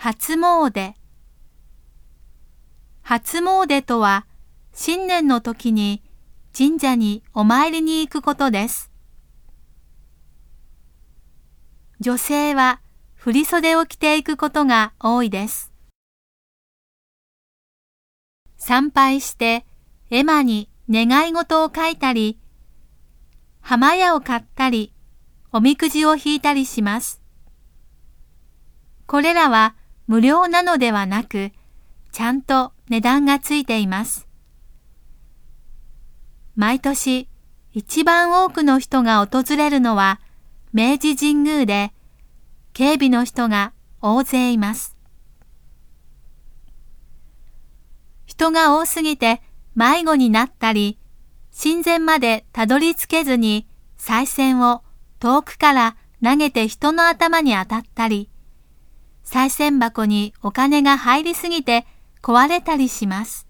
初詣初詣とは新年の時に神社にお参りに行くことです。女性は振袖を着ていくことが多いです。参拝して絵馬に願い事を書いたり、浜屋を買ったり、おみくじを引いたりします。これらは無料なのではなく、ちゃんと値段がついています。毎年一番多くの人が訪れるのは明治神宮で、警備の人が大勢います。人が多すぎて迷子になったり、神前までたどり着けずに賽銭を遠くから投げて人の頭に当たったり、賽銭箱にお金が入りすぎて壊れたりします。